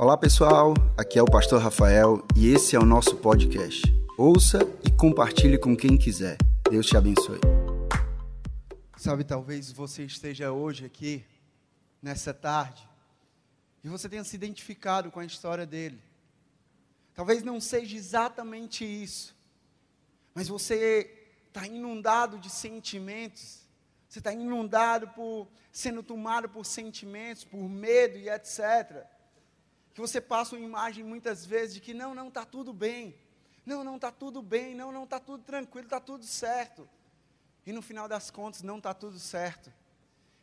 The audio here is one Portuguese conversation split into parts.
Olá pessoal, aqui é o Pastor Rafael e esse é o nosso podcast. Ouça e compartilhe com quem quiser. Deus te abençoe. Sabe, talvez você esteja hoje aqui, nessa tarde, e você tenha se identificado com a história dele. Talvez não seja exatamente isso, mas você está inundado de sentimentos, você está inundado por, sendo tomado por sentimentos, por medo e etc que você passa uma imagem muitas vezes de que não, não está tudo bem, não, não está tudo bem, não, não está tudo tranquilo, está tudo certo. E no final das contas não está tudo certo.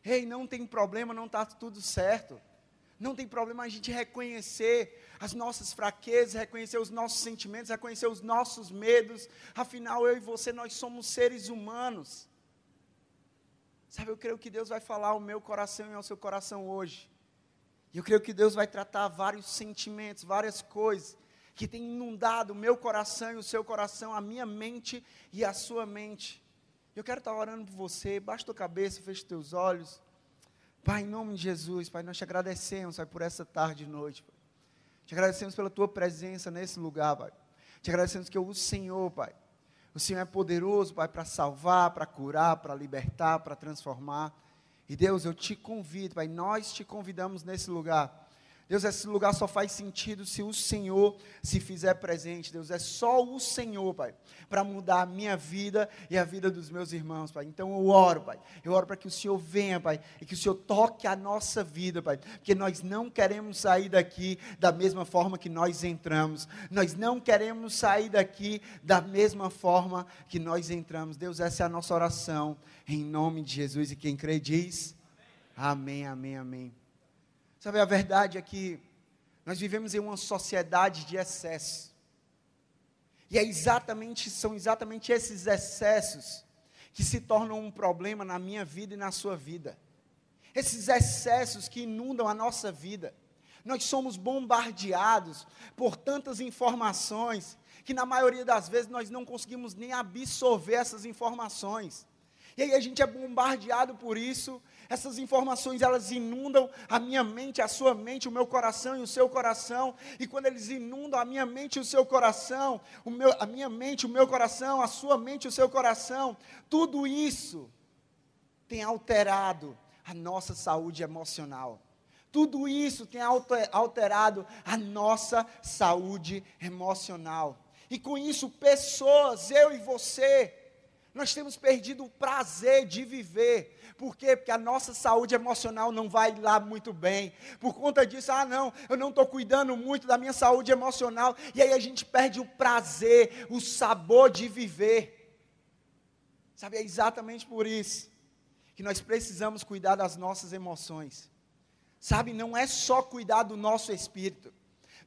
Ei, não tem problema, não está tudo certo. Não tem problema a gente reconhecer as nossas fraquezas, reconhecer os nossos sentimentos, reconhecer os nossos medos. Afinal, eu e você, nós somos seres humanos. Sabe, eu creio que Deus vai falar ao meu coração e ao seu coração hoje. E eu creio que Deus vai tratar vários sentimentos, várias coisas que têm inundado o meu coração e o seu coração, a minha mente e a sua mente. Eu quero estar orando por você, baixa tua cabeça, fecha teus olhos. Pai, em nome de Jesus, Pai, nós te agradecemos, Pai, por essa tarde e noite. Pai. Te agradecemos pela tua presença nesse lugar, Pai. Te agradecemos que o Senhor, Pai, o Senhor é poderoso, Pai, para salvar, para curar, para libertar, para transformar. E Deus, eu te convido, Pai, nós te convidamos nesse lugar Deus, esse lugar só faz sentido se o Senhor se fizer presente. Deus, é só o Senhor, Pai, para mudar a minha vida e a vida dos meus irmãos, Pai. Então eu oro, Pai. Eu oro para que o Senhor venha, Pai, e que o Senhor toque a nossa vida, Pai. Porque nós não queremos sair daqui da mesma forma que nós entramos. Nós não queremos sair daqui da mesma forma que nós entramos. Deus, essa é a nossa oração. Em nome de Jesus. E quem crê diz: Amém, amém, amém. Sabe, a verdade é que nós vivemos em uma sociedade de excesso. E é exatamente, são exatamente esses excessos que se tornam um problema na minha vida e na sua vida. Esses excessos que inundam a nossa vida. Nós somos bombardeados por tantas informações que na maioria das vezes nós não conseguimos nem absorver essas informações. E aí a gente é bombardeado por isso essas informações elas inundam a minha mente, a sua mente, o meu coração e o seu coração. E quando eles inundam a minha mente e o seu coração, o meu, a minha mente, o meu coração, a sua mente e o seu coração, tudo isso tem alterado a nossa saúde emocional. Tudo isso tem alterado a nossa saúde emocional. E com isso, pessoas, eu e você, nós temos perdido o prazer de viver por quê? Porque a nossa saúde emocional não vai lá muito bem. Por conta disso, ah, não, eu não estou cuidando muito da minha saúde emocional. E aí a gente perde o prazer, o sabor de viver. Sabe, é exatamente por isso que nós precisamos cuidar das nossas emoções. Sabe, não é só cuidar do nosso espírito,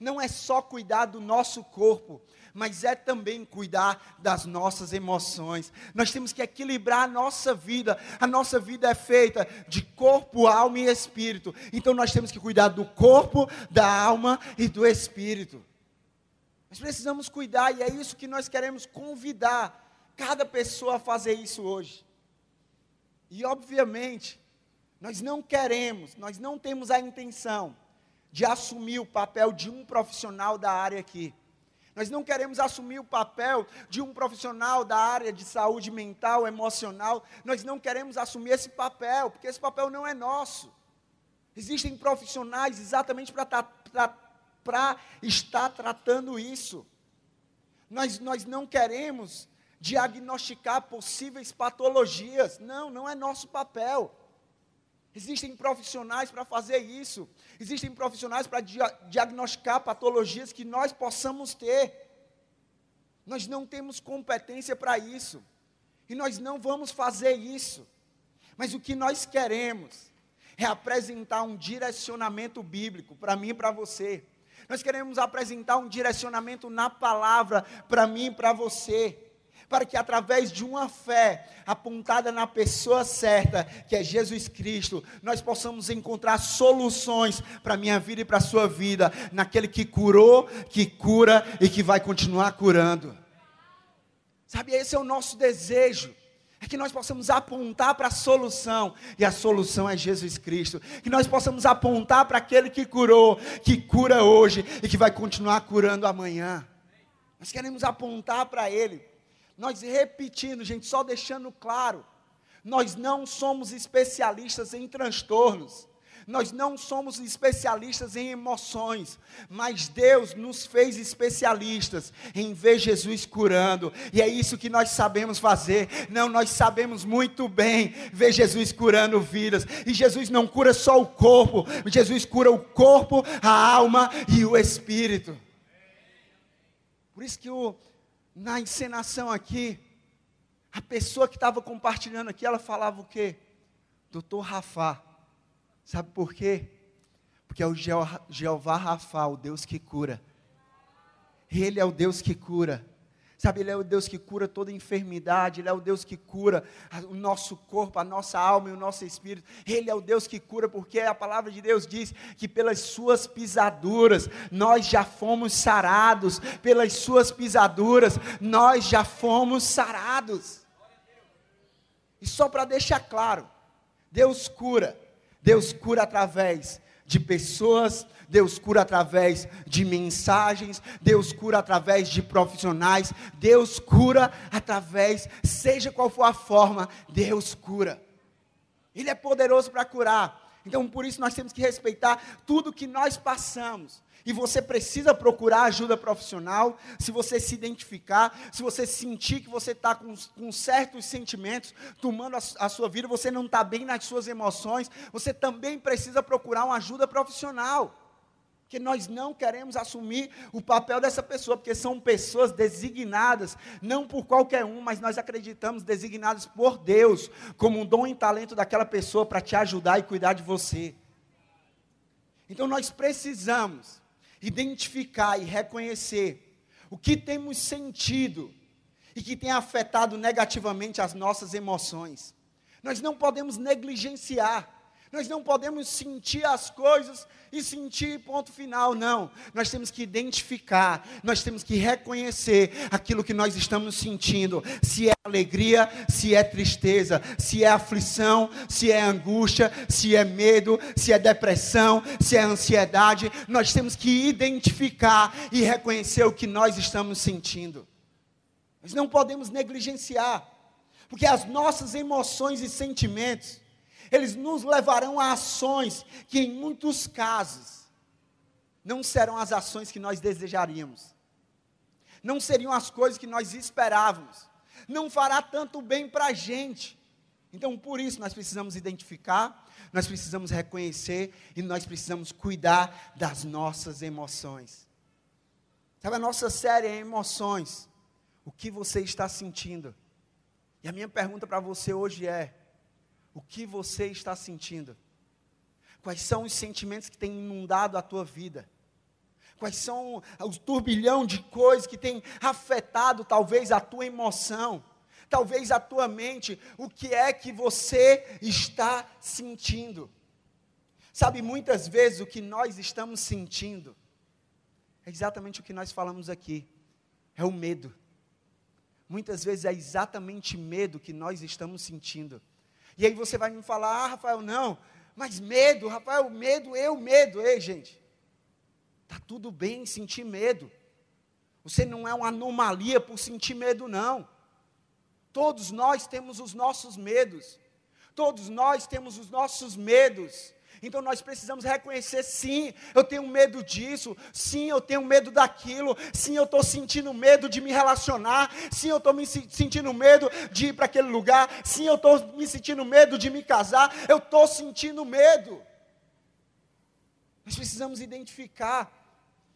não é só cuidar do nosso corpo, mas é também cuidar das nossas emoções. Nós temos que equilibrar a nossa vida. A nossa vida é feita de corpo, alma e espírito. Então nós temos que cuidar do corpo, da alma e do espírito. Nós precisamos cuidar e é isso que nós queremos convidar cada pessoa a fazer isso hoje. E obviamente, nós não queremos, nós não temos a intenção de assumir o papel de um profissional da área aqui. Nós não queremos assumir o papel de um profissional da área de saúde mental, emocional. Nós não queremos assumir esse papel, porque esse papel não é nosso. Existem profissionais exatamente para estar tratando isso. Nós, nós não queremos diagnosticar possíveis patologias. Não, não é nosso papel. Existem profissionais para fazer isso. Existem profissionais para dia diagnosticar patologias que nós possamos ter. Nós não temos competência para isso. E nós não vamos fazer isso. Mas o que nós queremos é apresentar um direcionamento bíblico para mim e para você. Nós queremos apresentar um direcionamento na palavra para mim e para você para que através de uma fé apontada na pessoa certa, que é Jesus Cristo, nós possamos encontrar soluções para a minha vida e para a sua vida, naquele que curou, que cura e que vai continuar curando. Sabe, esse é o nosso desejo. é que nós possamos apontar para a solução, e a solução é Jesus Cristo. Que nós possamos apontar para aquele que curou, que cura hoje e que vai continuar curando amanhã. Nós queremos apontar para Ele. Nós repetindo, gente, só deixando claro: nós não somos especialistas em transtornos. Nós não somos especialistas em emoções, mas Deus nos fez especialistas em ver Jesus curando, e é isso que nós sabemos fazer. Não, nós sabemos muito bem ver Jesus curando vidas, e Jesus não cura só o corpo, Jesus cura o corpo, a alma e o espírito. Por isso que o, na encenação aqui, a pessoa que estava compartilhando aqui, ela falava o quê? Doutor Rafa. Sabe por quê? Porque é o Jeová Rafa, o Deus que cura. Ele é o Deus que cura. Sabe, Ele é o Deus que cura toda enfermidade, Ele é o Deus que cura o nosso corpo, a nossa alma e o nosso espírito. Ele é o Deus que cura, porque a palavra de Deus diz que pelas Suas pisaduras nós já fomos sarados, pelas Suas pisaduras nós já fomos sarados. E só para deixar claro, Deus cura Deus cura através de pessoas, Deus cura através de mensagens, Deus cura através de profissionais, Deus cura através, seja qual for a forma, Deus cura. Ele é poderoso para curar. Então, por isso, nós temos que respeitar tudo que nós passamos e você precisa procurar ajuda profissional, se você se identificar, se você sentir que você está com, com, certos sentimentos tomando a, a sua vida, você não está bem nas suas emoções, você também precisa procurar uma ajuda profissional. Que nós não queremos assumir o papel dessa pessoa, porque são pessoas designadas, não por qualquer um, mas nós acreditamos designadas por Deus, como um dom e talento daquela pessoa para te ajudar e cuidar de você. Então nós precisamos identificar e reconhecer o que temos sentido e que tem afetado negativamente as nossas emoções. Nós não podemos negligenciar nós não podemos sentir as coisas e sentir ponto final, não. Nós temos que identificar, nós temos que reconhecer aquilo que nós estamos sentindo. Se é alegria, se é tristeza, se é aflição, se é angústia, se é medo, se é depressão, se é ansiedade. Nós temos que identificar e reconhecer o que nós estamos sentindo. Nós não podemos negligenciar, porque as nossas emoções e sentimentos eles nos levarão a ações que, em muitos casos, não serão as ações que nós desejaríamos, não seriam as coisas que nós esperávamos, não fará tanto bem para a gente. Então, por isso, nós precisamos identificar, nós precisamos reconhecer e nós precisamos cuidar das nossas emoções. Sabe, a nossa série é emoções. O que você está sentindo? E a minha pergunta para você hoje é: o que você está sentindo? Quais são os sentimentos que têm inundado a tua vida? Quais são os turbilhão de coisas que têm afetado talvez a tua emoção? Talvez a tua mente, o que é que você está sentindo? Sabe, muitas vezes o que nós estamos sentindo é exatamente o que nós falamos aqui: é o medo. Muitas vezes é exatamente medo que nós estamos sentindo. E aí você vai me falar, ah, Rafael, não, mas medo, Rafael, medo, eu medo. Ei, gente, tá tudo bem sentir medo. Você não é uma anomalia por sentir medo, não. Todos nós temos os nossos medos. Todos nós temos os nossos medos. Então nós precisamos reconhecer: sim, eu tenho medo disso, sim, eu tenho medo daquilo, sim, eu estou sentindo medo de me relacionar, sim, eu estou me sentindo medo de ir para aquele lugar, sim, eu estou me sentindo medo de me casar, eu estou sentindo medo. Nós precisamos identificar.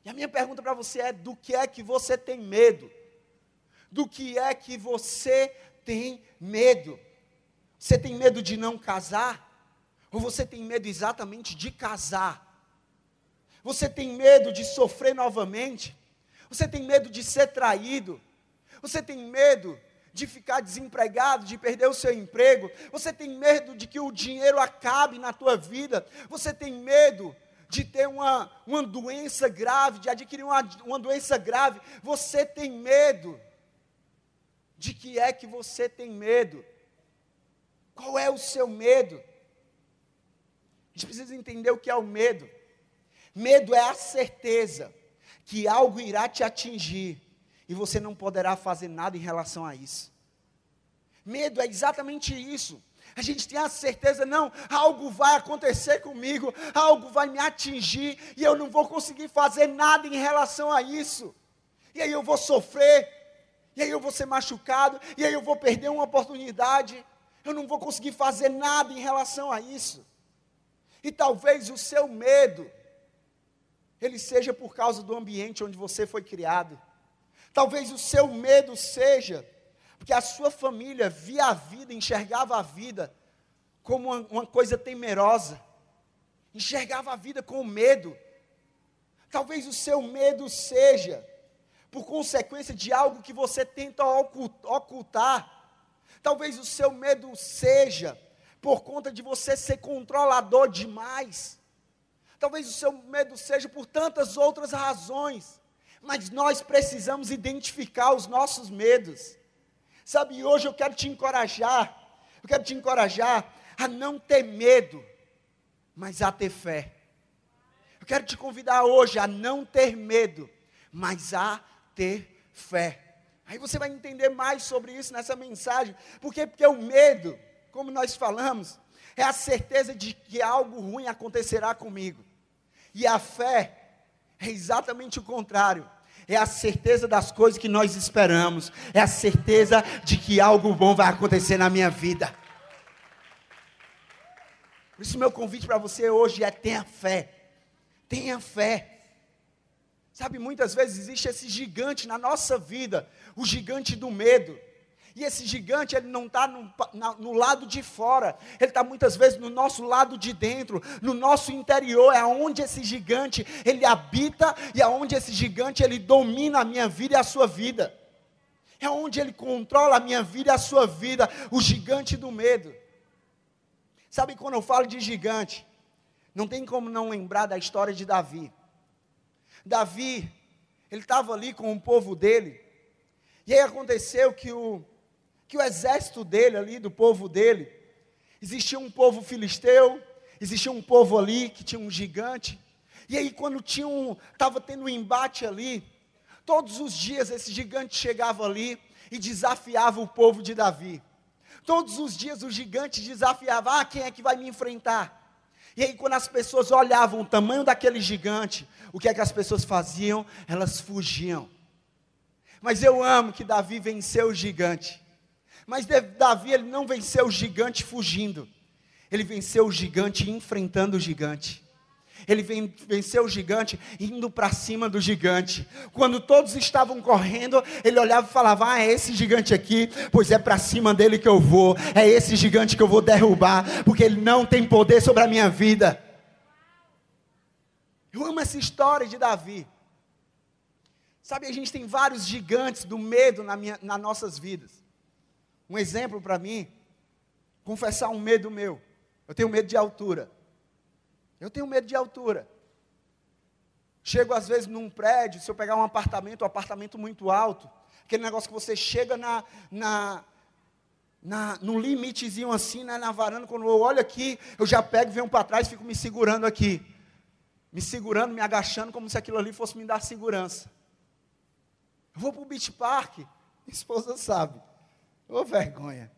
E a minha pergunta para você é: do que é que você tem medo? Do que é que você tem medo? Você tem medo de não casar? Ou você tem medo exatamente de casar? Você tem medo de sofrer novamente? Você tem medo de ser traído? Você tem medo de ficar desempregado, de perder o seu emprego? Você tem medo de que o dinheiro acabe na tua vida? Você tem medo de ter uma, uma doença grave, de adquirir uma, uma doença grave? Você tem medo? De que é que você tem medo? Qual é o seu medo? A gente precisa entender o que é o medo. Medo é a certeza que algo irá te atingir e você não poderá fazer nada em relação a isso. Medo é exatamente isso. A gente tem a certeza, não, algo vai acontecer comigo, algo vai me atingir e eu não vou conseguir fazer nada em relação a isso. E aí eu vou sofrer, e aí eu vou ser machucado, e aí eu vou perder uma oportunidade, eu não vou conseguir fazer nada em relação a isso. E talvez o seu medo, ele seja por causa do ambiente onde você foi criado. Talvez o seu medo seja porque a sua família via a vida, enxergava a vida como uma, uma coisa temerosa, enxergava a vida com medo. Talvez o seu medo seja por consequência de algo que você tenta ocultar. Talvez o seu medo seja por conta de você ser controlador demais. Talvez o seu medo seja por tantas outras razões. Mas nós precisamos identificar os nossos medos. Sabe, hoje eu quero te encorajar, eu quero te encorajar a não ter medo, mas a ter fé. Eu quero te convidar hoje a não ter medo, mas a ter fé. Aí você vai entender mais sobre isso nessa mensagem. Por quê? Porque o medo, como nós falamos, é a certeza de que algo ruim acontecerá comigo. E a fé é exatamente o contrário é a certeza das coisas que nós esperamos, é a certeza de que algo bom vai acontecer na minha vida. Por isso, meu convite para você hoje é: tenha fé, tenha fé. Sabe, muitas vezes existe esse gigante na nossa vida, o gigante do medo. E esse gigante, ele não está no, no, lado de fora, ele está muitas vezes no nosso lado de dentro, no nosso interior, é onde esse gigante, ele habita e é onde esse gigante, ele domina a minha vida e a sua vida. É onde ele controla a minha vida e a sua vida, o gigante do medo. Sabe quando eu falo de gigante, não tem como não lembrar da história de Davi. Davi, ele estava ali com o povo dele, e aí aconteceu que o, que o exército dele ali, do povo dele, existia um povo filisteu, existia um povo ali que tinha um gigante. E aí quando tinha um, estava tendo um embate ali, todos os dias esse gigante chegava ali e desafiava o povo de Davi. Todos os dias o gigante desafiava, ah, quem é que vai me enfrentar? E aí, quando as pessoas olhavam o tamanho daquele gigante, o que é que as pessoas faziam? Elas fugiam. Mas eu amo que Davi venceu o gigante. Mas Davi ele não venceu o gigante fugindo. Ele venceu o gigante enfrentando o gigante. Ele venceu o gigante indo para cima do gigante. Quando todos estavam correndo, ele olhava e falava: Ah, é esse gigante aqui, pois é para cima dele que eu vou. É esse gigante que eu vou derrubar, porque ele não tem poder sobre a minha vida. Eu amo essa história de Davi. Sabe, a gente tem vários gigantes do medo na minha, nas nossas vidas. Um exemplo para mim, confessar um medo meu. Eu tenho medo de altura. Eu tenho medo de altura. Chego às vezes num prédio, se eu pegar um apartamento, um apartamento muito alto, aquele negócio que você chega na, na, na, no limitezinho assim, né, na varanda, quando eu olho aqui, eu já pego, venho para trás, fico me segurando aqui. Me segurando, me agachando, como se aquilo ali fosse me dar segurança. Eu vou para o Beach Park, minha esposa sabe. Ô vergonha.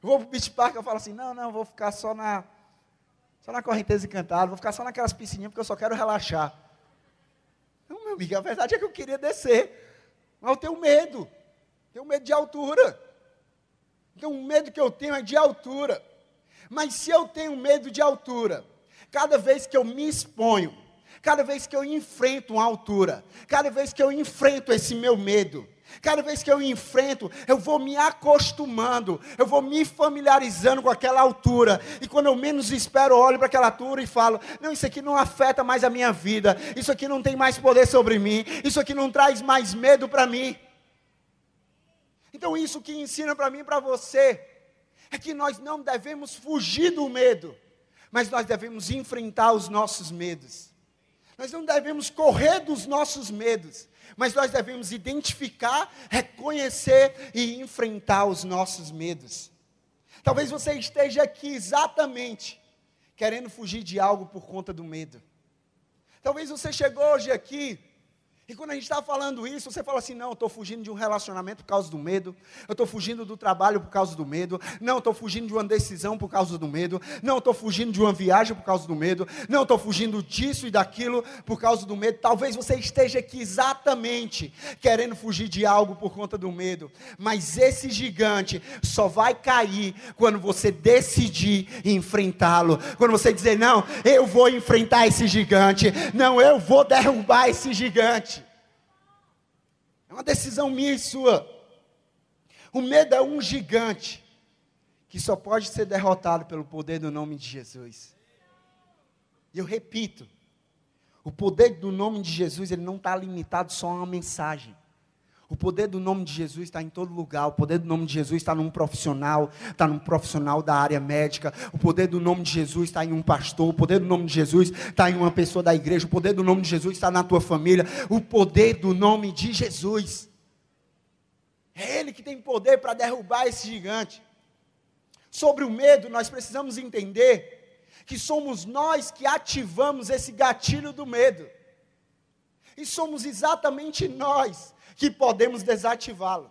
Vou para o Beach Park, eu falo assim, não, não, vou ficar só na, só na correnteza encantada, vou ficar só naquelas piscininhas, porque eu só quero relaxar. Não, meu amigo, a verdade é que eu queria descer, mas eu tenho medo, tenho medo de altura. Então, o medo que eu tenho é de altura. Mas se eu tenho medo de altura, cada vez que eu me exponho, cada vez que eu enfrento uma altura, cada vez que eu enfrento esse meu medo, Cada vez que eu enfrento, eu vou me acostumando, eu vou me familiarizando com aquela altura. E quando eu menos espero, olho para aquela altura e falo: Não, isso aqui não afeta mais a minha vida, isso aqui não tem mais poder sobre mim, isso aqui não traz mais medo para mim. Então, isso que ensina para mim e para você é que nós não devemos fugir do medo, mas nós devemos enfrentar os nossos medos. Nós não devemos correr dos nossos medos, mas nós devemos identificar, reconhecer e enfrentar os nossos medos. Talvez você esteja aqui exatamente querendo fugir de algo por conta do medo. Talvez você chegou hoje aqui e quando a gente está falando isso, você fala assim: não, eu estou fugindo de um relacionamento por causa do medo, eu estou fugindo do trabalho por causa do medo, não, estou fugindo de uma decisão por causa do medo, não, estou fugindo de uma viagem por causa do medo, não, estou fugindo disso e daquilo por causa do medo. Talvez você esteja aqui exatamente querendo fugir de algo por conta do medo, mas esse gigante só vai cair quando você decidir enfrentá-lo, quando você dizer: não, eu vou enfrentar esse gigante, não, eu vou derrubar esse gigante uma decisão minha e sua. O medo é um gigante que só pode ser derrotado pelo poder do nome de Jesus. E eu repito, o poder do nome de Jesus ele não está limitado só a uma mensagem. O poder do nome de Jesus está em todo lugar. O poder do nome de Jesus está num profissional, está num profissional da área médica. O poder do nome de Jesus está em um pastor. O poder do nome de Jesus está em uma pessoa da igreja. O poder do nome de Jesus está na tua família. O poder do nome de Jesus. É Ele que tem poder para derrubar esse gigante. Sobre o medo, nós precisamos entender que somos nós que ativamos esse gatilho do medo. E somos exatamente nós que podemos desativá-lo.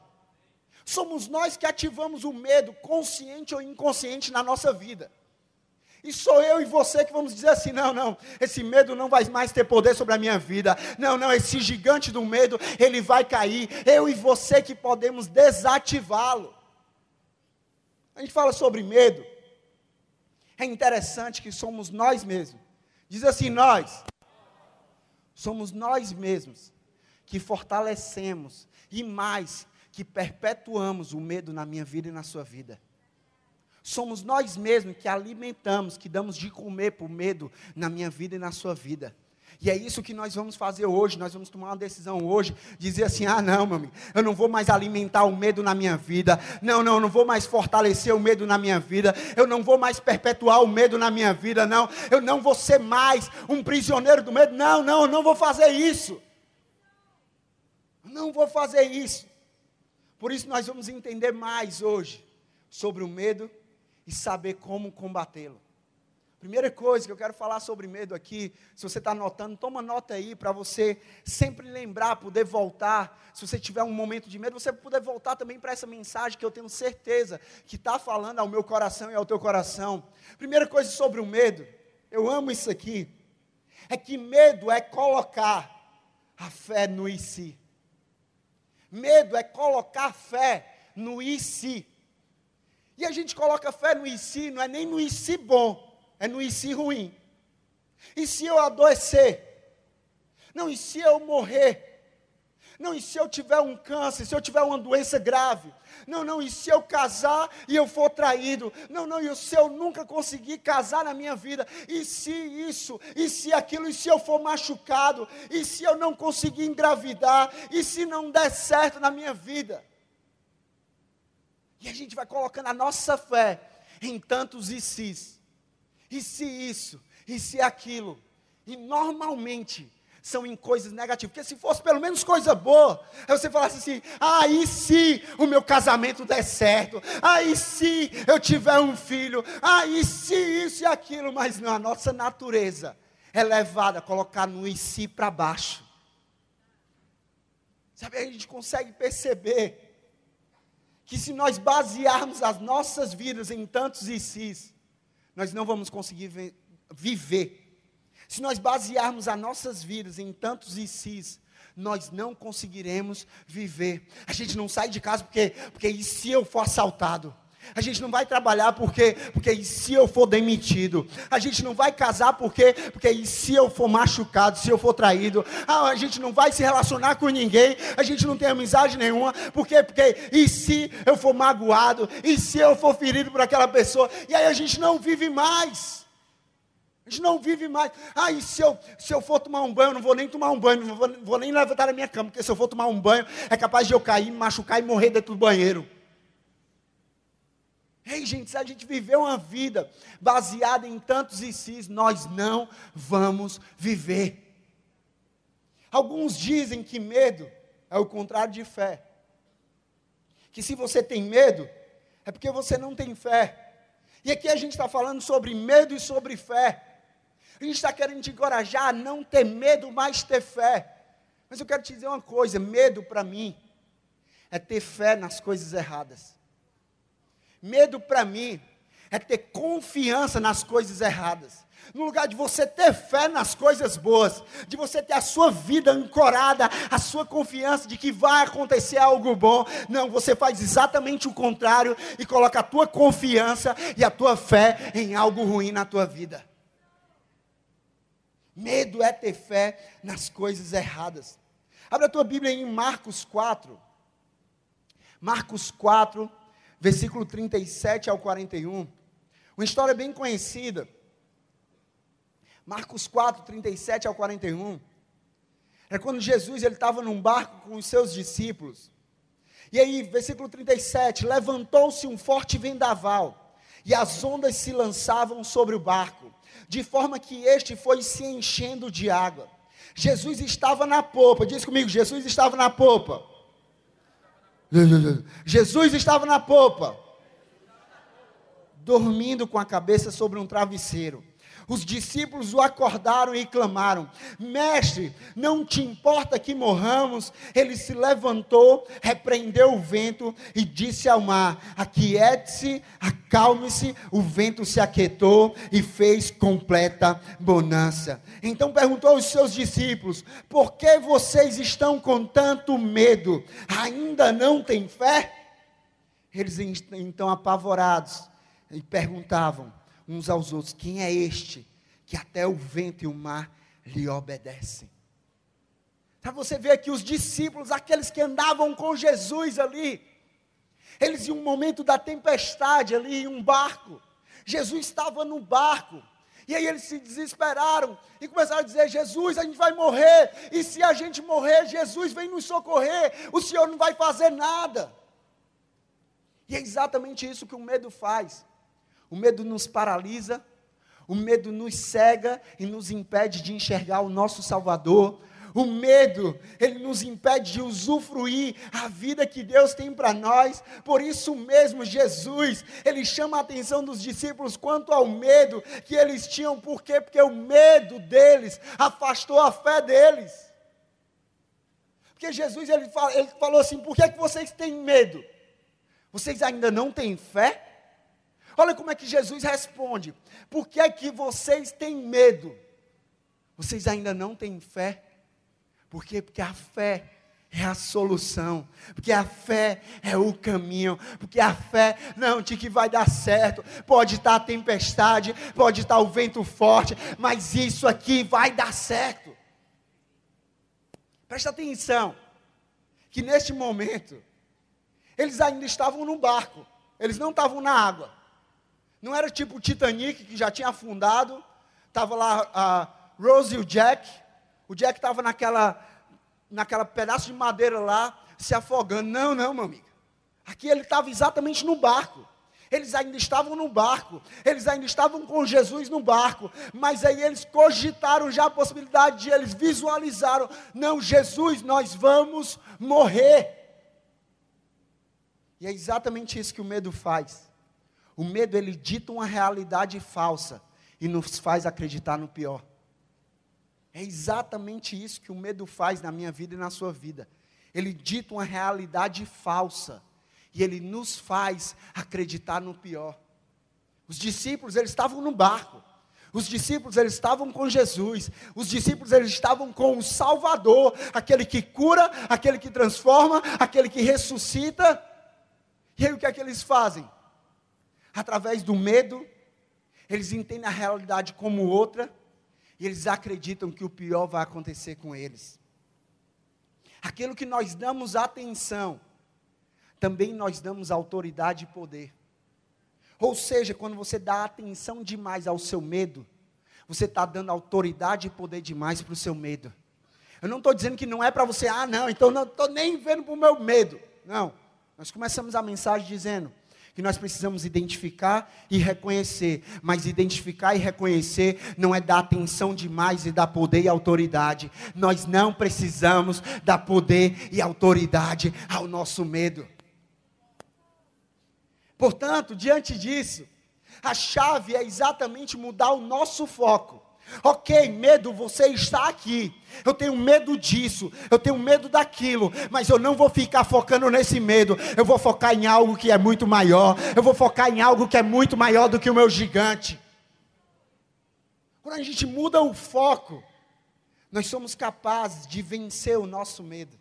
Somos nós que ativamos o medo, consciente ou inconsciente, na nossa vida. E sou eu e você que vamos dizer assim: não, não, esse medo não vai mais ter poder sobre a minha vida. Não, não, esse gigante do medo, ele vai cair. Eu e você que podemos desativá-lo. A gente fala sobre medo. É interessante que somos nós mesmos. Diz assim: nós. Somos nós mesmos que fortalecemos e mais, que perpetuamos o medo na minha vida e na sua vida. Somos nós mesmos que alimentamos, que damos de comer por medo na minha vida e na sua vida. E é isso que nós vamos fazer hoje. Nós vamos tomar uma decisão hoje, dizer assim: ah, não, meu amigo, eu não vou mais alimentar o medo na minha vida. Não, não, eu não vou mais fortalecer o medo na minha vida. Eu não vou mais perpetuar o medo na minha vida. Não, eu não vou ser mais um prisioneiro do medo. Não, não, eu não vou fazer isso. Não vou fazer isso. Por isso nós vamos entender mais hoje sobre o medo e saber como combatê-lo. Primeira coisa que eu quero falar sobre medo aqui, se você está anotando, toma nota aí para você sempre lembrar, poder voltar. Se você tiver um momento de medo, você poder voltar também para essa mensagem que eu tenho certeza que está falando ao meu coração e ao teu coração. Primeira coisa sobre o medo, eu amo isso aqui, é que medo é colocar a fé no e si. Medo é colocar fé no e se. E a gente coloca fé no e se, não é nem no e se bom, é no e se ruim. E se eu adoecer? Não, e se eu morrer? Não, e se eu tiver um câncer, se eu tiver uma doença grave? Não, não, e se eu casar e eu for traído? Não, não, e se eu nunca conseguir casar na minha vida? E se isso? E se aquilo? E se eu for machucado? E se eu não conseguir engravidar? E se não der certo na minha vida? E a gente vai colocando a nossa fé em tantos e se. E se isso? E se aquilo? E normalmente são em coisas negativas. Porque se fosse pelo menos coisa boa, aí você falasse assim: aí se o meu casamento der certo, aí se eu tiver um filho, aí se isso e aquilo, mas não, a nossa natureza é levada a colocar no e si para baixo. Sabe, a gente consegue perceber que se nós basearmos as nossas vidas em tantos e si, nós não vamos conseguir viver se nós basearmos as nossas vidas em tantos e sis, nós não conseguiremos viver. A gente não sai de casa porque, porque e se eu for assaltado? A gente não vai trabalhar porque, porque e se eu for demitido? A gente não vai casar porque, porque e se eu for machucado, se eu for traído? Ah, a gente não vai se relacionar com ninguém, a gente não tem amizade nenhuma, porque, porque e se eu for magoado? E se eu for ferido por aquela pessoa? E aí a gente não vive mais. A gente não vive mais. Ah, e se eu, se eu for tomar um banho, eu não vou nem tomar um banho, não vou, vou nem levantar da minha cama, porque se eu for tomar um banho, é capaz de eu cair, me machucar e morrer dentro do banheiro. Ei, gente, se a gente viver uma vida baseada em tantos e sis, nós não vamos viver. Alguns dizem que medo é o contrário de fé. Que se você tem medo, é porque você não tem fé. E aqui a gente está falando sobre medo e sobre fé. A gente está querendo te encorajar a não ter medo, mas ter fé. Mas eu quero te dizer uma coisa: medo para mim é ter fé nas coisas erradas. Medo para mim é ter confiança nas coisas erradas. No lugar de você ter fé nas coisas boas, de você ter a sua vida ancorada, a sua confiança de que vai acontecer algo bom, não, você faz exatamente o contrário e coloca a tua confiança e a tua fé em algo ruim na tua vida. Medo é ter fé nas coisas erradas. Abra a tua Bíblia em Marcos 4. Marcos 4, versículo 37 ao 41. Uma história bem conhecida. Marcos 4, 37 ao 41. É quando Jesus estava num barco com os seus discípulos. E aí, versículo 37, levantou-se um forte vendaval, e as ondas se lançavam sobre o barco, de forma que este foi se enchendo de água. Jesus estava na popa, diz comigo, Jesus estava na popa. Jesus estava na popa, dormindo com a cabeça sobre um travesseiro. Os discípulos o acordaram e clamaram: Mestre, não te importa que morramos? Ele se levantou, repreendeu o vento e disse ao mar: Aquiete-se, acalme-se. O vento se aquietou e fez completa bonança. Então perguntou aos seus discípulos: Por que vocês estão com tanto medo? Ainda não têm fé? Eles então apavorados e perguntavam: uns aos outros: Quem é este que até o vento e o mar lhe obedecem? Para você ver que os discípulos, aqueles que andavam com Jesus ali, eles em um momento da tempestade ali em um barco, Jesus estava no barco, e aí eles se desesperaram e começaram a dizer: Jesus, a gente vai morrer, e se a gente morrer, Jesus vem nos socorrer, o Senhor não vai fazer nada. E é exatamente isso que o medo faz. O medo nos paralisa, o medo nos cega e nos impede de enxergar o nosso Salvador. O medo, ele nos impede de usufruir a vida que Deus tem para nós. Por isso mesmo, Jesus, ele chama a atenção dos discípulos quanto ao medo que eles tinham. Por quê? Porque o medo deles afastou a fé deles. Porque Jesus, ele, fala, ele falou assim: por que, é que vocês têm medo? Vocês ainda não têm fé? Olha como é que Jesus responde: Por que é que vocês têm medo? Vocês ainda não têm fé? Por quê? Porque a fé é a solução, porque a fé é o caminho, porque a fé não de que vai dar certo. Pode estar a tempestade, pode estar o vento forte, mas isso aqui vai dar certo. Presta atenção, que neste momento eles ainda estavam no barco, eles não estavam na água. Não era tipo o Titanic, que já tinha afundado. Estava lá a Rose e o Jack. O Jack estava naquela, naquela pedaço de madeira lá, se afogando. Não, não, meu amigo. Aqui ele estava exatamente no barco. Eles ainda estavam no barco, eles ainda estavam com Jesus no barco, mas aí eles cogitaram já a possibilidade de eles visualizaram: não, Jesus, nós vamos morrer. E é exatamente isso que o medo faz. O medo ele dita uma realidade falsa e nos faz acreditar no pior. É exatamente isso que o medo faz na minha vida e na sua vida. Ele dita uma realidade falsa e ele nos faz acreditar no pior. Os discípulos, eles estavam no barco. Os discípulos, eles estavam com Jesus. Os discípulos, eles estavam com o Salvador, aquele que cura, aquele que transforma, aquele que ressuscita. E aí o que é que eles fazem? Através do medo, eles entendem a realidade como outra e eles acreditam que o pior vai acontecer com eles. Aquilo que nós damos atenção, também nós damos autoridade e poder. Ou seja, quando você dá atenção demais ao seu medo, você está dando autoridade e poder demais para o seu medo. Eu não estou dizendo que não é para você, ah, não, então não estou nem vendo para o meu medo. Não. Nós começamos a mensagem dizendo: que nós precisamos identificar e reconhecer. Mas identificar e reconhecer não é dar atenção demais e dar poder e autoridade. Nós não precisamos dar poder e autoridade ao nosso medo. Portanto, diante disso, A chave é exatamente mudar o nosso foco. Ok, medo, você está aqui. Eu tenho medo disso, eu tenho medo daquilo, mas eu não vou ficar focando nesse medo. Eu vou focar em algo que é muito maior. Eu vou focar em algo que é muito maior do que o meu gigante. Quando a gente muda o foco, nós somos capazes de vencer o nosso medo.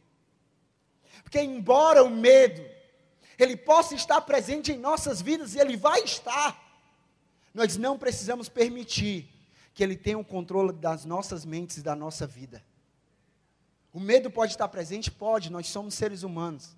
Porque, embora o medo, ele possa estar presente em nossas vidas, e ele vai estar, nós não precisamos permitir que Ele tenha o controle das nossas mentes e da nossa vida. O medo pode estar presente? Pode, nós somos seres humanos.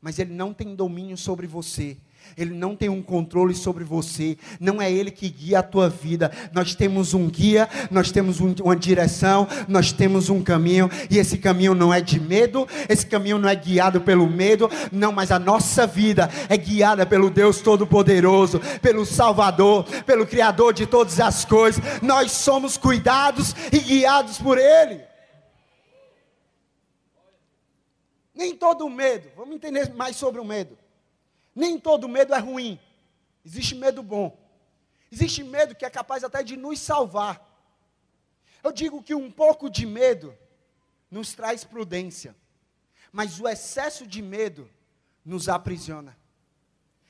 Mas Ele não tem domínio sobre você. Ele não tem um controle sobre você, não é Ele que guia a tua vida. Nós temos um guia, nós temos um, uma direção, nós temos um caminho, e esse caminho não é de medo, esse caminho não é guiado pelo medo, não, mas a nossa vida é guiada pelo Deus Todo-Poderoso, pelo Salvador, pelo Criador de todas as coisas. Nós somos cuidados e guiados por Ele. Nem todo medo, vamos entender mais sobre o medo nem todo medo é ruim. Existe medo bom. Existe medo que é capaz até de nos salvar. Eu digo que um pouco de medo nos traz prudência, mas o excesso de medo nos aprisiona.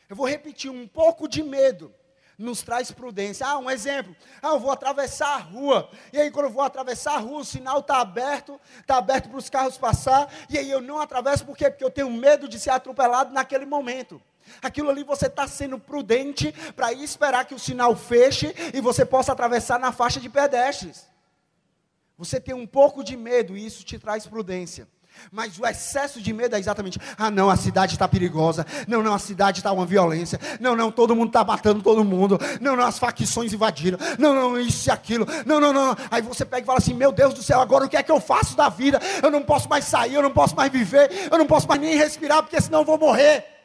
Eu vou repetir: um pouco de medo nos traz prudência. Ah, um exemplo. Ah, eu vou atravessar a rua. E aí, quando eu vou atravessar a rua, o sinal está aberto, está aberto para os carros passar. E aí eu não atravesso, por quê? Porque eu tenho medo de ser atropelado naquele momento. Aquilo ali você está sendo prudente para esperar que o sinal feche e você possa atravessar na faixa de pedestres. Você tem um pouco de medo e isso te traz prudência. Mas o excesso de medo é exatamente: ah, não, a cidade está perigosa. Não, não, a cidade está uma violência. Não, não, todo mundo está matando todo mundo. Não, não, as facções invadiram. Não, não, isso e aquilo. Não, não, não. Aí você pega e fala assim: meu Deus do céu, agora o que é que eu faço da vida? Eu não posso mais sair, eu não posso mais viver, eu não posso mais nem respirar, porque senão eu vou morrer.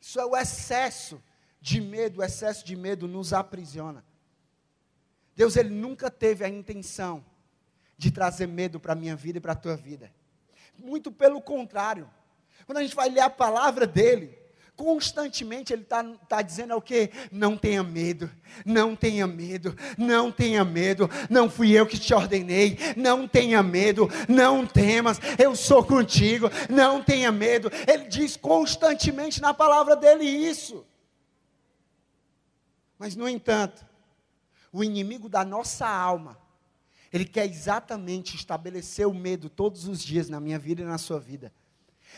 Isso é o excesso de medo, o excesso de medo nos aprisiona. Deus ele nunca teve a intenção de trazer medo para a minha vida e para a tua vida. Muito pelo contrário. Quando a gente vai ler a palavra dele, constantemente ele está tá dizendo o que? Não tenha medo, não tenha medo, não tenha medo, não fui eu que te ordenei, não tenha medo, não temas, eu sou contigo, não tenha medo. Ele diz constantemente na palavra dele isso. Mas, no entanto, o inimigo da nossa alma, ele quer exatamente estabelecer o medo todos os dias na minha vida e na sua vida.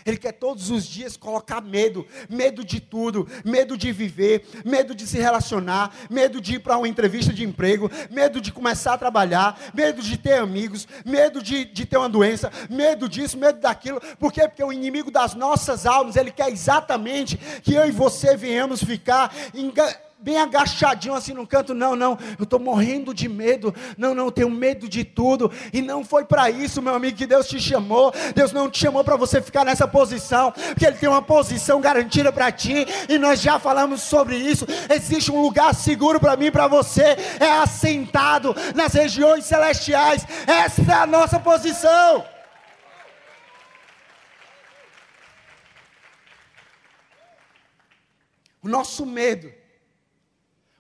Ele quer todos os dias colocar medo, medo de tudo, medo de viver, medo de se relacionar, medo de ir para uma entrevista de emprego, medo de começar a trabalhar, medo de ter amigos, medo de, de ter uma doença, medo disso, medo daquilo. Por quê? Porque o inimigo das nossas almas, ele quer exatamente que eu e você venhamos ficar engajados bem agachadinho assim no canto, não, não, eu estou morrendo de medo, não, não, eu tenho medo de tudo, e não foi para isso, meu amigo, que Deus te chamou, Deus não te chamou para você ficar nessa posição, porque Ele tem uma posição garantida para ti, e nós já falamos sobre isso, existe um lugar seguro para mim e para você, é assentado nas regiões celestiais, essa é a nossa posição. O nosso medo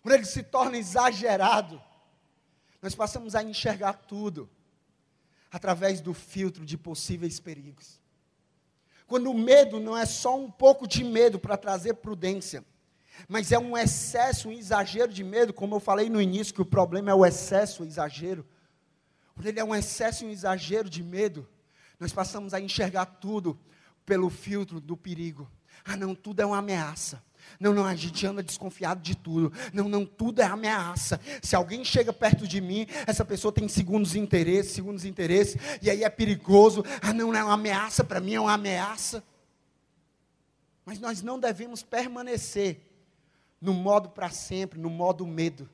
quando ele se torna exagerado, nós passamos a enxergar tudo através do filtro de possíveis perigos. Quando o medo não é só um pouco de medo para trazer prudência, mas é um excesso, um exagero de medo, como eu falei no início, que o problema é o excesso, o exagero. Quando ele é um excesso, um exagero de medo, nós passamos a enxergar tudo pelo filtro do perigo. Ah, não, tudo é uma ameaça. Não, não, a gente anda desconfiado de tudo. Não, não, tudo é ameaça. Se alguém chega perto de mim, essa pessoa tem segundos interesses, segundos interesses, e aí é perigoso. Ah, não, não é uma ameaça para mim, é uma ameaça. Mas nós não devemos permanecer no modo para sempre, no modo medo.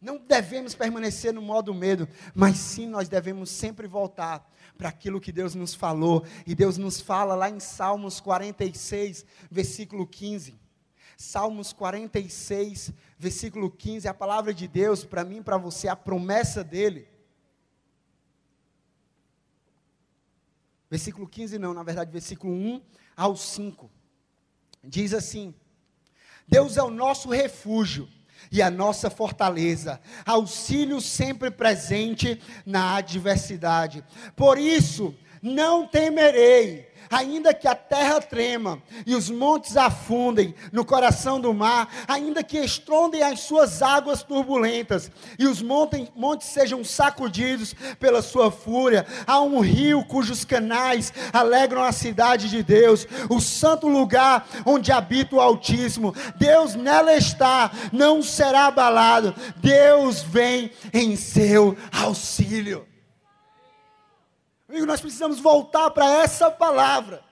Não devemos permanecer no modo medo, mas sim nós devemos sempre voltar para aquilo que Deus nos falou. E Deus nos fala lá em Salmos 46, versículo 15. Salmos 46, versículo 15, a palavra de Deus para mim para você, a promessa dele. Versículo 15 não, na verdade, versículo 1 ao 5. Diz assim: Deus é o nosso refúgio e a nossa fortaleza, auxílio sempre presente na adversidade. Por isso, não temerei ainda que a terra trema e os montes afundem no coração do mar, ainda que estrondem as suas águas turbulentas e os montes, sejam sacudidos pela sua fúria, há um rio cujos canais alegram a cidade de Deus, o santo lugar onde habita o Altíssimo. Deus nela está, não será abalado. Deus vem em seu auxílio. Amigo, nós precisamos voltar para essa palavra.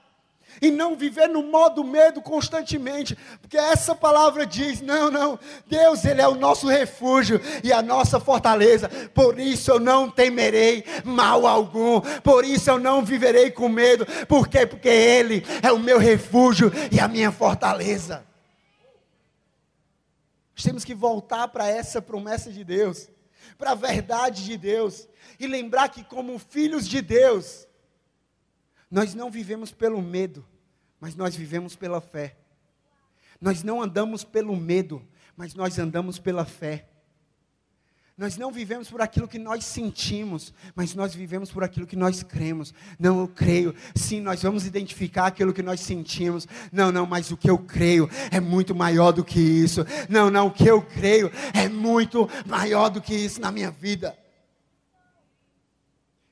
E não viver no modo medo constantemente, porque essa palavra diz: não, não, Deus, Ele é o nosso refúgio e a nossa fortaleza, por isso eu não temerei mal algum, por isso eu não viverei com medo, por quê? Porque Ele é o meu refúgio e a minha fortaleza. Nós temos que voltar para essa promessa de Deus, para a verdade de Deus e lembrar que, como filhos de Deus, nós não vivemos pelo medo, mas nós vivemos pela fé. Nós não andamos pelo medo, mas nós andamos pela fé. Nós não vivemos por aquilo que nós sentimos, mas nós vivemos por aquilo que nós cremos. Não, eu creio. Sim, nós vamos identificar aquilo que nós sentimos. Não, não, mas o que eu creio é muito maior do que isso. Não, não, o que eu creio é muito maior do que isso na minha vida.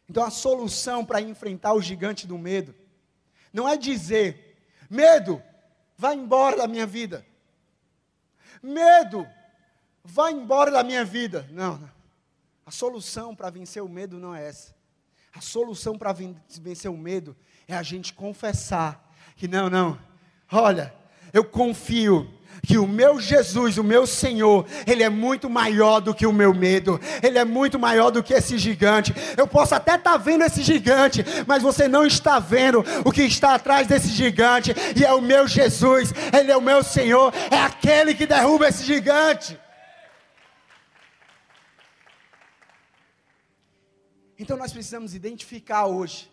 Então a solução para enfrentar o gigante do medo não é dizer: medo, vai embora da minha vida. Medo, vai embora da minha vida. Não, não. A solução para vencer o medo não é essa. A solução para vencer o medo é a gente confessar que não, não. Olha, eu confio que o meu Jesus, o meu Senhor, Ele é muito maior do que o meu medo, Ele é muito maior do que esse gigante. Eu posso até estar tá vendo esse gigante, mas você não está vendo o que está atrás desse gigante, e é o meu Jesus, Ele é o meu Senhor, é aquele que derruba esse gigante. Então nós precisamos identificar hoje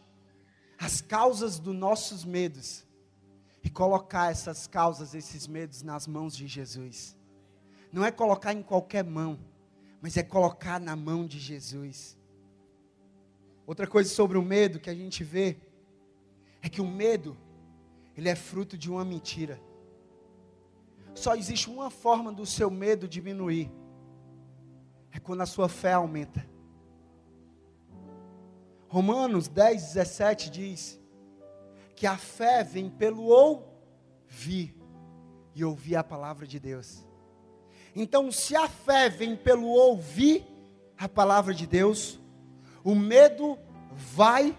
as causas dos nossos medos e colocar essas causas, esses medos nas mãos de Jesus. Não é colocar em qualquer mão, mas é colocar na mão de Jesus. Outra coisa sobre o medo que a gente vê é que o medo ele é fruto de uma mentira. Só existe uma forma do seu medo diminuir. É quando a sua fé aumenta. Romanos 10, 17 diz: que a fé vem pelo ouvir e ouvir a palavra de Deus. Então, se a fé vem pelo ouvir a palavra de Deus, o medo vai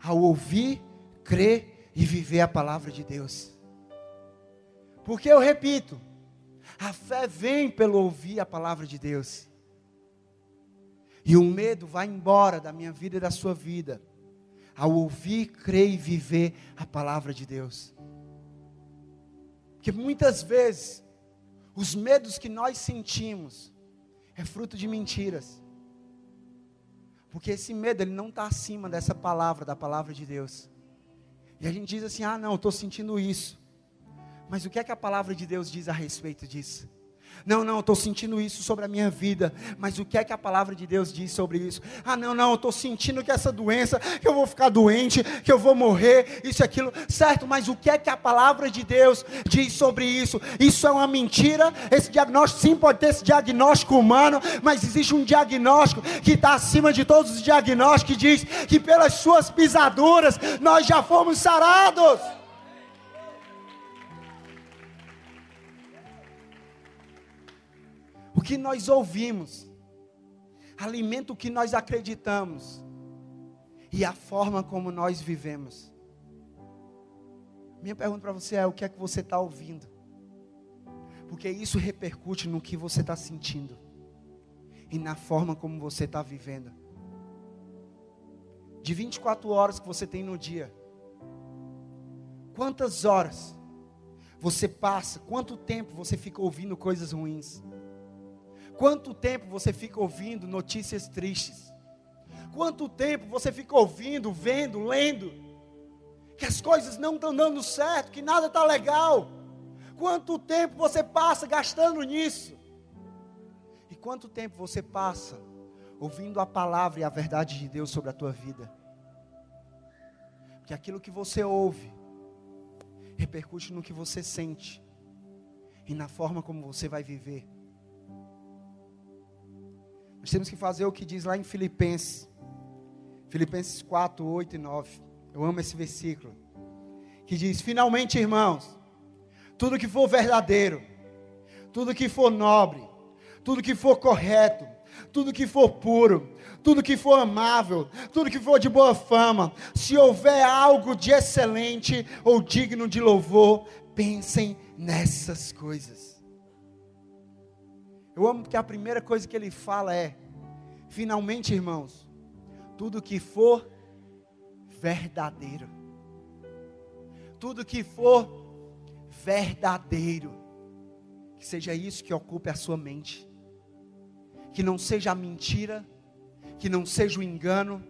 ao ouvir, crer e viver a palavra de Deus. Porque eu repito, a fé vem pelo ouvir a palavra de Deus. E o medo vai embora da minha vida e da sua vida ao ouvir, crer e viver a palavra de Deus. Porque muitas vezes, os medos que nós sentimos é fruto de mentiras. Porque esse medo, ele não está acima dessa palavra, da palavra de Deus. E a gente diz assim: ah, não, estou sentindo isso. Mas o que é que a palavra de Deus diz a respeito disso? Não, não, eu estou sentindo isso sobre a minha vida. Mas o que é que a palavra de Deus diz sobre isso? Ah, não, não, eu estou sentindo que essa doença, que eu vou ficar doente, que eu vou morrer, isso e aquilo. Certo, mas o que é que a palavra de Deus diz sobre isso? Isso é uma mentira. Esse diagnóstico, sim, pode ter esse diagnóstico humano, mas existe um diagnóstico que está acima de todos os diagnósticos, que diz que pelas suas pisaduras nós já fomos sarados. Que nós ouvimos alimenta o que nós acreditamos e a forma como nós vivemos. Minha pergunta para você é: o que é que você está ouvindo? Porque isso repercute no que você está sentindo e na forma como você está vivendo. De 24 horas que você tem no dia, quantas horas você passa, quanto tempo você fica ouvindo coisas ruins? Quanto tempo você fica ouvindo notícias tristes? Quanto tempo você fica ouvindo, vendo, lendo que as coisas não estão dando certo, que nada está legal? Quanto tempo você passa gastando nisso? E quanto tempo você passa ouvindo a palavra e a verdade de Deus sobre a tua vida? Porque aquilo que você ouve repercute no que você sente e na forma como você vai viver. Nós temos que fazer o que diz lá em Filipenses, Filipenses 4, 8 e 9. Eu amo esse versículo. Que diz: Finalmente, irmãos, tudo que for verdadeiro, tudo que for nobre, tudo que for correto, tudo que for puro, tudo que for amável, tudo que for de boa fama, se houver algo de excelente ou digno de louvor, pensem nessas coisas. Eu amo porque a primeira coisa que ele fala é: finalmente, irmãos, tudo que for verdadeiro, tudo que for verdadeiro, que seja isso que ocupe a sua mente, que não seja a mentira, que não seja o engano,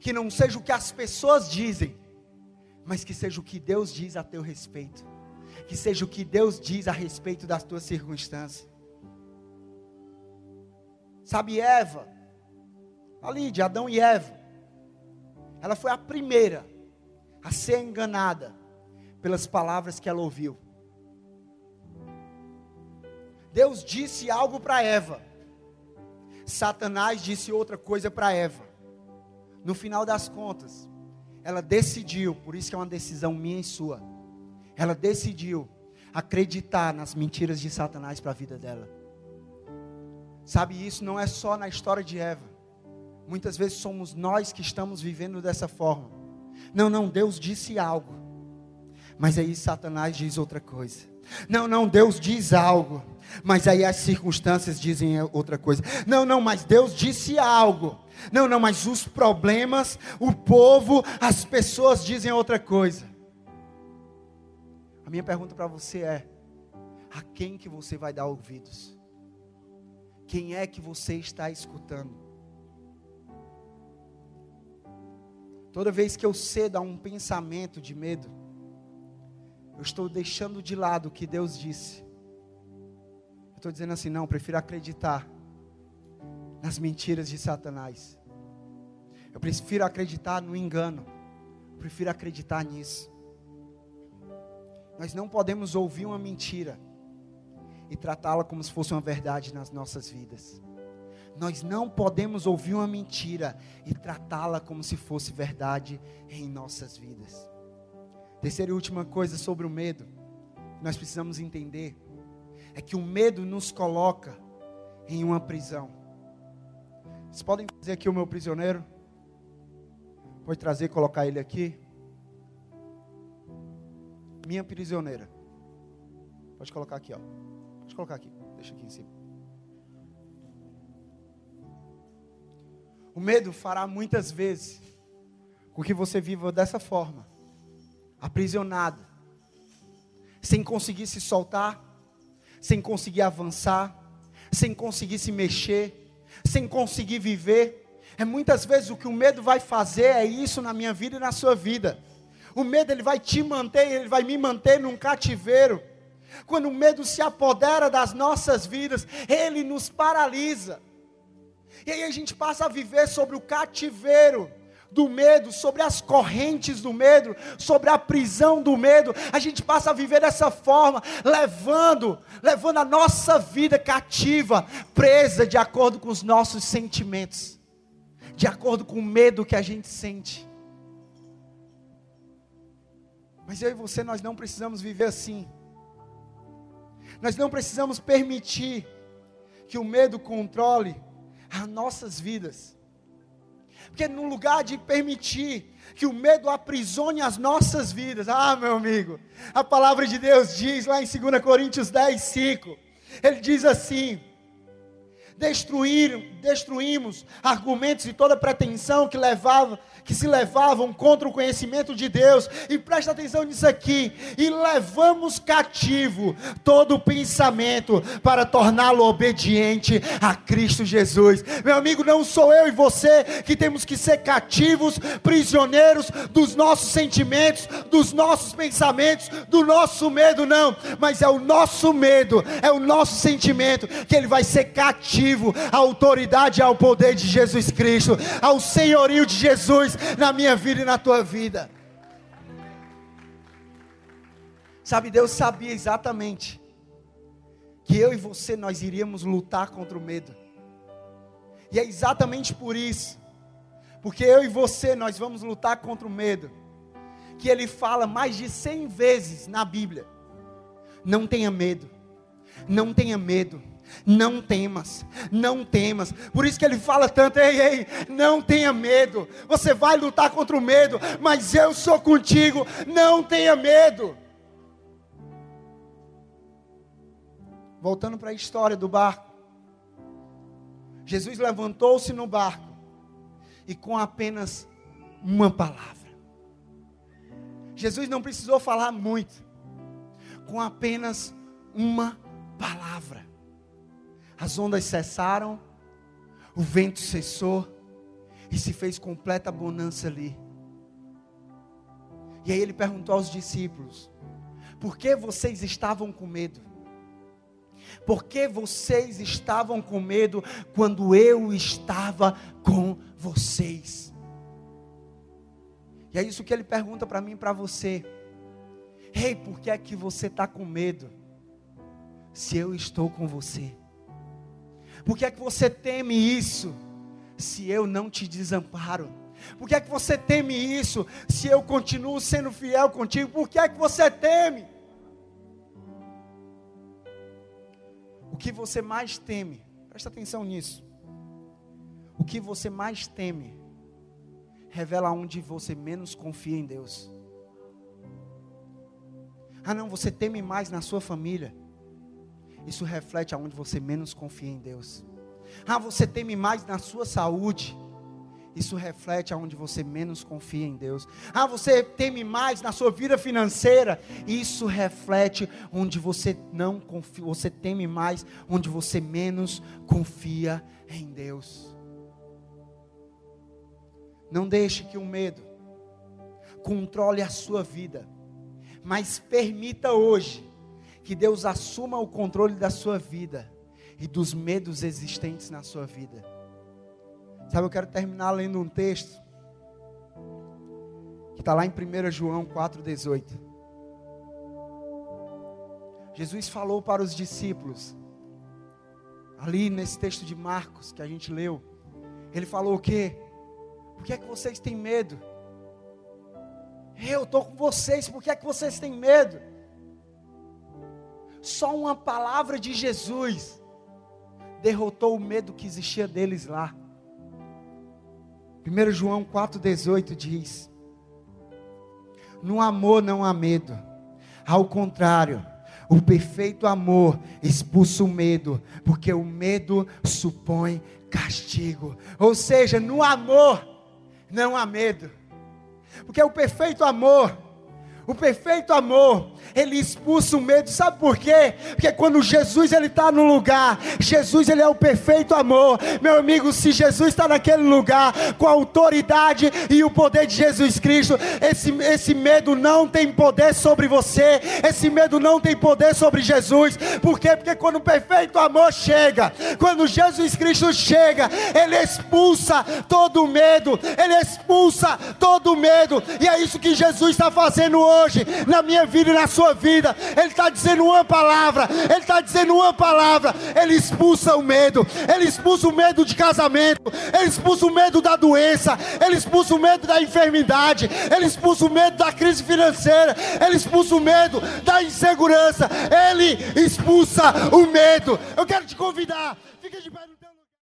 que não seja o que as pessoas dizem, mas que seja o que Deus diz a teu respeito que seja o que Deus diz a respeito das tuas circunstâncias. Sabe, Eva, ali de Adão e Eva, ela foi a primeira a ser enganada pelas palavras que ela ouviu. Deus disse algo para Eva, Satanás disse outra coisa para Eva. No final das contas, ela decidiu, por isso que é uma decisão minha e sua ela decidiu acreditar nas mentiras de Satanás para a vida dela. Sabe, isso não é só na história de Eva. Muitas vezes somos nós que estamos vivendo dessa forma. Não, não, Deus disse algo. Mas aí Satanás diz outra coisa. Não, não, Deus diz algo. Mas aí as circunstâncias dizem outra coisa. Não, não, mas Deus disse algo. Não, não, mas os problemas, o povo, as pessoas dizem outra coisa minha pergunta para você é: a quem que você vai dar ouvidos? Quem é que você está escutando? Toda vez que eu cedo a um pensamento de medo, eu estou deixando de lado o que Deus disse. Eu estou dizendo assim: não, prefiro acreditar nas mentiras de Satanás. Eu prefiro acreditar no engano. Eu prefiro acreditar nisso. Nós não podemos ouvir uma mentira e tratá-la como se fosse uma verdade nas nossas vidas. Nós não podemos ouvir uma mentira e tratá-la como se fosse verdade em nossas vidas. Terceira e última coisa sobre o medo, nós precisamos entender, é que o medo nos coloca em uma prisão. Vocês podem trazer aqui o meu prisioneiro? Pode trazer, colocar ele aqui minha prisioneira. Pode colocar aqui, ó. Pode colocar aqui. Deixa aqui em cima. O medo fará muitas vezes com que você viva dessa forma, aprisionado, sem conseguir se soltar, sem conseguir avançar, sem conseguir se mexer, sem conseguir viver. É muitas vezes o que o medo vai fazer é isso na minha vida e na sua vida. O medo ele vai te manter, ele vai me manter num cativeiro. Quando o medo se apodera das nossas vidas, ele nos paralisa. E aí a gente passa a viver sobre o cativeiro do medo, sobre as correntes do medo, sobre a prisão do medo. A gente passa a viver dessa forma, levando, levando a nossa vida cativa, presa de acordo com os nossos sentimentos, de acordo com o medo que a gente sente. Mas eu e você, nós não precisamos viver assim. Nós não precisamos permitir que o medo controle as nossas vidas. Porque no lugar de permitir que o medo aprisione as nossas vidas, ah, meu amigo, a palavra de Deus diz lá em 2 Coríntios 10, 5, ele diz assim: destruir, destruímos argumentos e toda pretensão que levava, que se levavam contra o conhecimento de Deus. E presta atenção nisso aqui. E levamos cativo todo pensamento para torná-lo obediente a Cristo Jesus. Meu amigo, não sou eu e você que temos que ser cativos, prisioneiros dos nossos sentimentos, dos nossos pensamentos, do nosso medo, não. Mas é o nosso medo, é o nosso sentimento que ele vai ser cativo à autoridade ao poder de Jesus Cristo, ao senhorio de Jesus na minha vida e na tua vida. Sabe, Deus sabia exatamente que eu e você nós iríamos lutar contra o medo. E é exatamente por isso, porque eu e você nós vamos lutar contra o medo, que ele fala mais de cem vezes na Bíblia. Não tenha medo. Não tenha medo. Não temas, não temas. Por isso que ele fala tanto: ei, ei, não tenha medo. Você vai lutar contra o medo, mas eu sou contigo. Não tenha medo. Voltando para a história do barco. Jesus levantou-se no barco e com apenas uma palavra. Jesus não precisou falar muito, com apenas uma palavra as ondas cessaram, o vento cessou e se fez completa bonança ali. E aí ele perguntou aos discípulos: Por que vocês estavam com medo? Por que vocês estavam com medo quando eu estava com vocês? E é isso que ele pergunta para mim e para você. Ei, por que é que você está com medo? Se eu estou com você. Por que é que você teme isso? Se eu não te desamparo. Por que é que você teme isso? Se eu continuo sendo fiel contigo, por que é que você teme? O que você mais teme? Presta atenção nisso. O que você mais teme revela onde você menos confia em Deus. Ah, não, você teme mais na sua família isso reflete aonde você menos confia em Deus. Ah, você teme mais na sua saúde. Isso reflete aonde você menos confia em Deus. Ah, você teme mais na sua vida financeira. Isso reflete onde você não confia, você teme mais onde você menos confia em Deus. Não deixe que o medo controle a sua vida, mas permita hoje que Deus assuma o controle da sua vida e dos medos existentes na sua vida. Sabe, eu quero terminar lendo um texto que está lá em 1 João 4,18. Jesus falou para os discípulos, ali nesse texto de Marcos que a gente leu, ele falou o quê? Por que é que vocês têm medo? Eu estou com vocês, por que é que vocês têm medo? Só uma palavra de Jesus derrotou o medo que existia deles lá. 1 João 4,18 diz: No amor não há medo, ao contrário, o perfeito amor expulsa o medo, porque o medo supõe castigo. Ou seja, no amor não há medo, porque o perfeito amor o perfeito amor, ele expulsa o medo. Sabe por quê? Porque quando Jesus ele está no lugar, Jesus ele é o perfeito amor. Meu amigo, se Jesus está naquele lugar com a autoridade e o poder de Jesus Cristo, esse, esse medo não tem poder sobre você. Esse medo não tem poder sobre Jesus. Por quê? Porque quando o perfeito amor chega, quando Jesus Cristo chega, ele expulsa todo o medo. Ele expulsa todo o medo. E é isso que Jesus está fazendo hoje na minha vida e na sua vida. Ele está dizendo uma palavra, Ele está dizendo uma palavra. Ele expulsa o medo, Ele expulsa o medo de casamento, Ele expulsa o medo da doença, Ele expulsa o medo da enfermidade, Ele expulsa o medo da crise financeira, Ele expulsa o medo da insegurança, Ele expulsa o medo. Eu quero te convidar, fica de pé